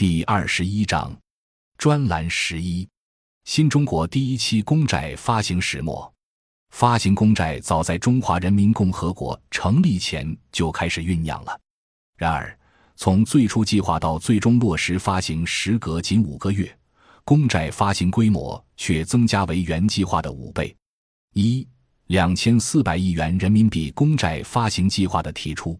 第二十一章，专栏十一：新中国第一期公债发行始末。发行公债早在中华人民共和国成立前就开始酝酿了。然而，从最初计划到最终落实发行，时隔仅五个月，公债发行规模却增加为原计划的五倍。一两千四百亿元人民币公债发行计划的提出，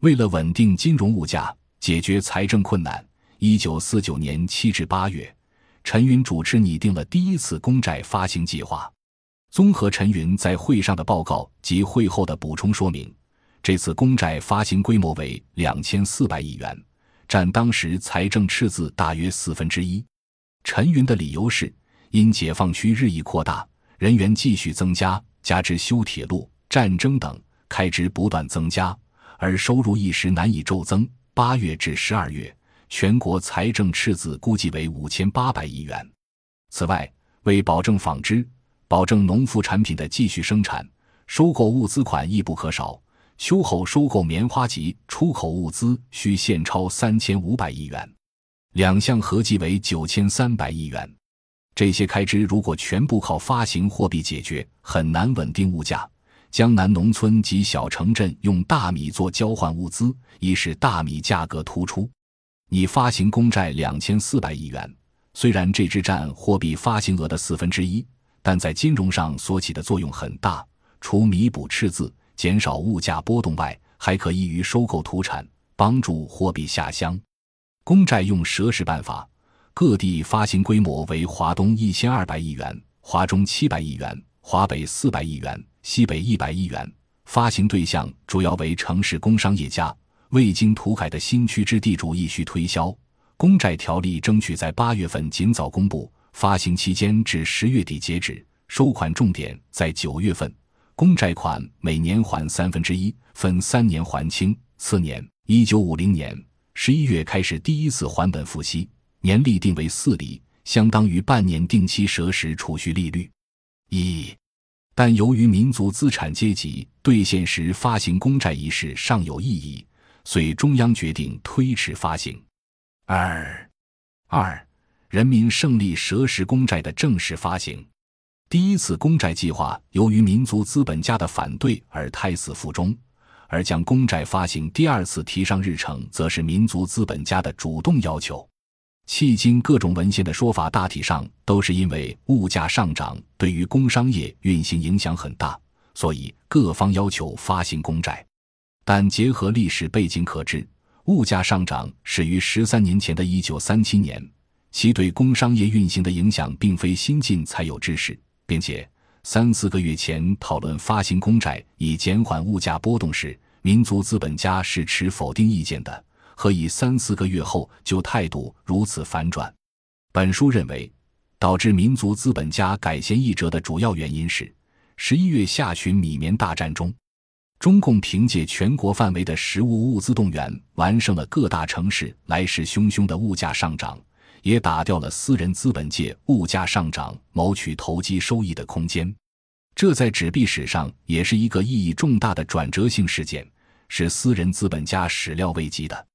为了稳定金融物价，解决财政困难，一九四九年七至八月，陈云主持拟定了第一次公债发行计划。综合陈云在会上的报告及会后的补充说明，这次公债发行规模为两千四百亿元，占当时财政赤字大约四分之一。陈云的理由是，因解放区日益扩大，人员继续增加，加之修铁路、战争等开支不断增加，而收入一时难以骤增。八月至十二月，全国财政赤字估计为五千八百亿元。此外，为保证纺织。保证农副产品的继续生产，收购物资款亦不可少。秋后收购棉花及出口物资需现钞三千五百亿元，两项合计为九千三百亿元。这些开支如果全部靠发行货币解决，很难稳定物价。江南农村及小城镇用大米做交换物资，已使大米价格突出。拟发行公债两千四百亿元，虽然这只占货币发行额的四分之一。但在金融上所起的作用很大，除弥补赤字、减少物价波动外，还可益于收购土产，帮助货币下乡。公债用蛇式办法，各地发行规模为：华东一千二百亿元，华中七百亿元，华北四百亿元，西北一百亿元。发行对象主要为城市工商业家，未经土改的新区之地主亦需推销。公债条例争取在八月份尽早公布。发行期间至十月底截止，收款重点在九月份。公债款每年还三分之一，分三年还清。次年，一九五零年十一月开始第一次还本付息，年利定为四厘，相当于半年定期蛇时储蓄利率。一，但由于民族资产阶级兑现时发行公债一事尚有异议，遂中央决定推迟发行。二，二。人民胜利蛇石公债的正式发行，第一次公债计划由于民族资本家的反对而胎死腹中，而将公债发行第二次提上日程，则是民族资本家的主动要求。迄今各种文献的说法，大体上都是因为物价上涨对于工商业运行影响很大，所以各方要求发行公债。但结合历史背景可知，物价上涨始于十三年前的一九三七年。其对工商业运行的影响并非新近才有之事，并且三四个月前讨论发行公债以减缓物价波动时，民族资本家是持否定意见的，何以三四个月后就态度如此反转？本书认为，导致民族资本家改弦易辙的主要原因是十一月下旬米棉大战中，中共凭借全国范围的食物物资动员，完胜了各大城市来势汹汹的物价上涨。也打掉了私人资本界物价上涨谋取投机收益的空间，这在纸币史上也是一个意义重大的转折性事件，是私人资本家始料未及的。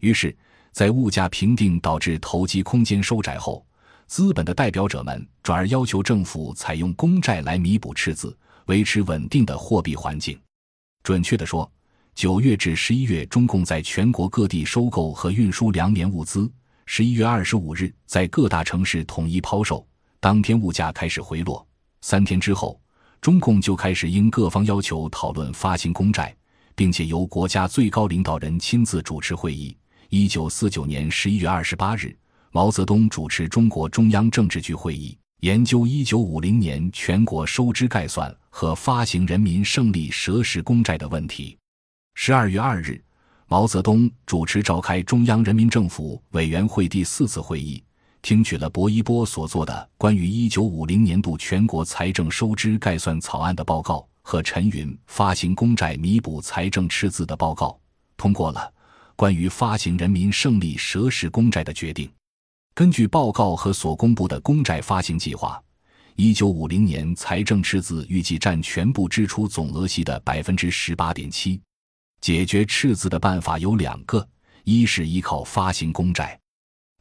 于是，在物价平定导致投机空间收窄后，资本的代表者们转而要求政府采用公债来弥补赤字，维持稳定的货币环境。准确地说，九月至十一月，中共在全国各地收购和运输粮棉物资。十一月二十五日，在各大城市统一抛售，当天物价开始回落。三天之后，中共就开始应各方要求讨论发行公债，并且由国家最高领导人亲自主持会议。一九四九年十一月二十八日，毛泽东主持中国中央政治局会议，研究一九五零年全国收支概算和发行人民胜利蛇式公债的问题。十二月二日。毛泽东主持召开中央人民政府委员会第四次会议，听取了薄一波所做的关于一九五零年度全国财政收支概算草案的报告和陈云发行公债弥补财政赤字的报告，通过了关于发行人民胜利蛇式公债的决定。根据报告和所公布的公债发行计划，一九五零年财政赤字预计占全部支出总额系的百分之十八点七。解决赤字的办法有两个：一是依靠发行公债，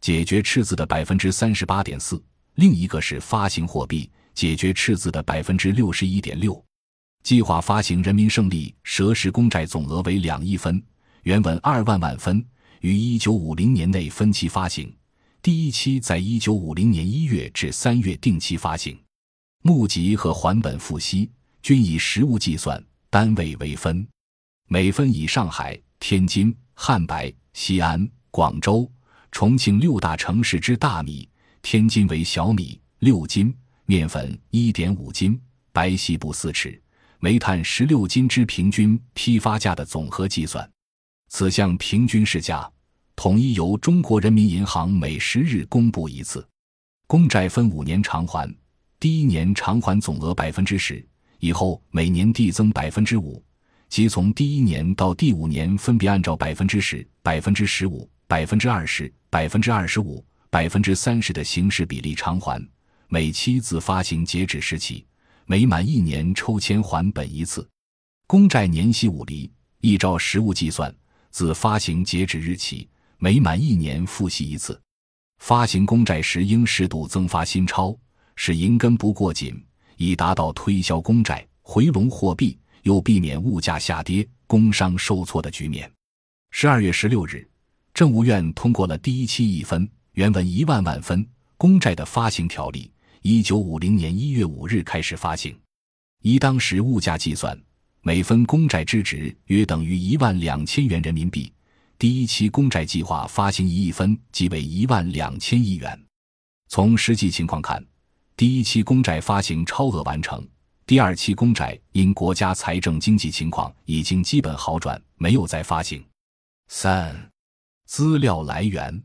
解决赤字的百分之三十八点四，另一个是发行货币，解决赤字的百分之六十一点六。计划发行人民胜利蛇石公债总额为两亿分，原文二万万分，于一九五零年内分期发行。第一期在一九五零年一月至三月定期发行，募集和还本付息均以实物计算，单位为分，每分以上海、天津、汉白、西安、广州、重庆六大城市之大米，天津为小米六斤，面粉一点五斤，白细布四尺。煤炭十六斤之平均批发价的总和计算，此项平均市价统一由中国人民银行每十日公布一次。公债分五年偿还，第一年偿还总额百分之十，以后每年递增百分之五，即从第一年到第五年分别按照百分之十、百分之十五、百分之二十、百分之二十五、百分之三十的形式比例偿还，每期自发行截止时起。每满一年抽签还本一次，公债年息五厘，依照实物计算，自发行截止日起，每满一年付息一次。发行公债时应适度增发新钞，使银根不过紧，以达到推销公债、回笼货币，又避免物价下跌、工商受挫的局面。十二月十六日，政务院通过了第一期一分原文一万万分公债的发行条例。一九五零年一月五日开始发行，以当时物价计算，每分公债之值约等于一万两千元人民币。第一期公债计划发行一亿分，即为一万两千亿元。从实际情况看，第一期公债发行超额完成，第二期公债因国家财政经济情况已经基本好转，没有再发行。三、资料来源：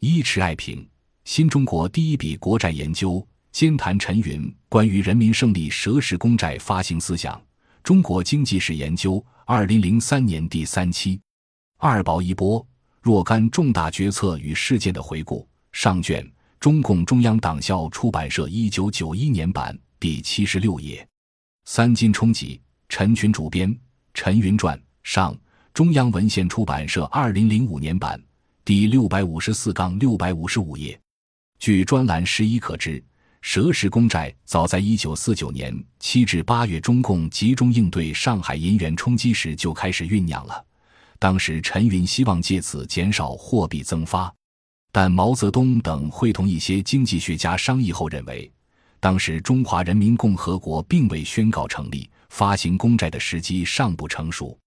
一池爱平，新中国第一笔国债研究。兼谈陈云关于人民胜利蛇式公债发行思想，中国经济史研究，二零零三年第三期，二宝一波若干重大决策与事件的回顾上卷，中共中央党校出版社一九九一年版第七十六页，三金冲击，陈群主编，陈云传上，中央文献出版社二零零五年版第六百五十四杠六百五十五页，据专栏十一可知。蛇石公债早在一九四九年七至八月，中共集中应对上海银元冲击时就开始酝酿了。当时陈云希望借此减少货币增发，但毛泽东等会同一些经济学家商议后认为，当时中华人民共和国并未宣告成立，发行公债的时机尚不成熟。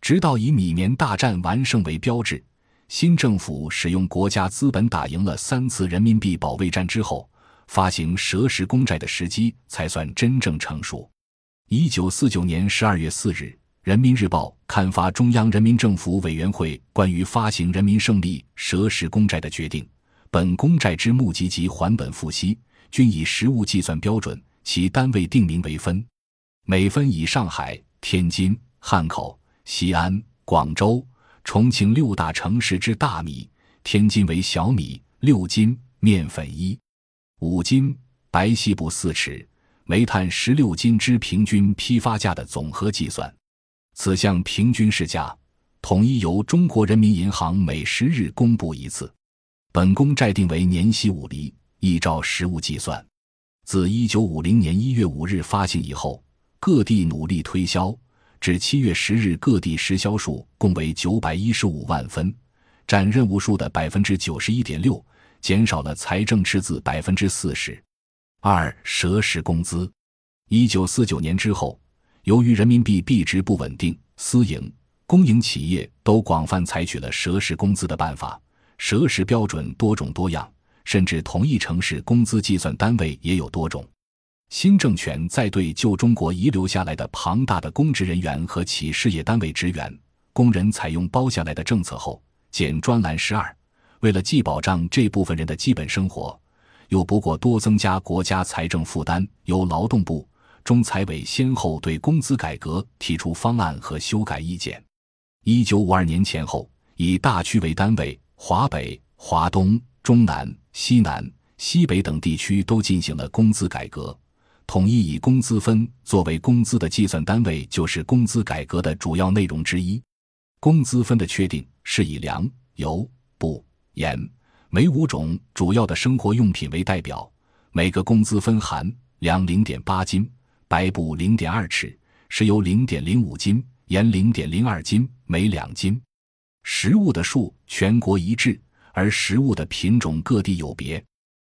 直到以米棉大战完胜为标志，新政府使用国家资本打赢了三次人民币保卫战之后。发行蛇式公债的时机才算真正成熟。一九四九年十二月四日，《人民日报》刊发中央人民政府委员会关于发行人民胜利蛇式公债的决定。本公债之募集及还本付息均以实物计算标准，其单位定名为分，每分以上海、天津、汉口、西安、广州、重庆六大城市之大米，天津为小米六斤，面粉一。五斤白细布四尺，煤炭十六斤之平均批发价的总和计算，此项平均市价统一由中国人民银行每十日公布一次。本公债定为年息五厘，依照实物计算，自一九五零年一月五日发行以后，各地努力推销，至七月十日，各地实销数共为九百一十五万分，占任务数的百分之九十一点六。减少了财政赤字百分之四十。二蛇式工资，一九四九年之后，由于人民币币值不稳定，私营、公营企业都广泛采取了蛇式工资的办法。蛇式标准多种多样，甚至同一城市工资计算单位也有多种。新政权在对旧中国遗留下来的庞大的公职人员和企事业单位职员、工人采用包下来的政策后，减专栏十二。为了既保障这部分人的基本生活，又不过多增加国家财政负担，由劳动部、中财委先后对工资改革提出方案和修改意见。一九五二年前后，以大区为单位，华北、华东、中南、西南、西北等地区都进行了工资改革，统一以工资分作为工资的计算单位，就是工资改革的主要内容之一。工资分的确定是以粮、油、布。盐、每五种主要的生活用品为代表，每个工资分含粮零点八斤，白布零点二尺，石油零点零五斤，盐零点零二斤，每两斤。食物的数全国一致，而食物的品种各地有别。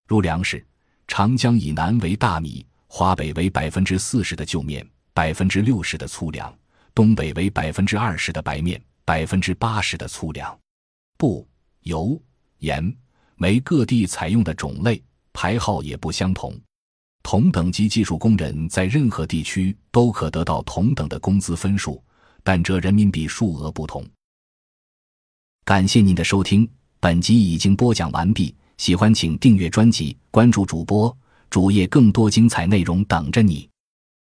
如粮食，长江以南为大米，华北为百分之四十的旧面，百分之六十的粗粮；东北为百分之二十的白面，百分之八十的粗粮。布、油、盐，每各地采用的种类牌号也不相同。同等级技术工人在任何地区都可得到同等的工资分数，但这人民币数额不同。感谢您的收听，本集已经播讲完毕。喜欢请订阅专辑，关注主播主页，更多精彩内容等着你。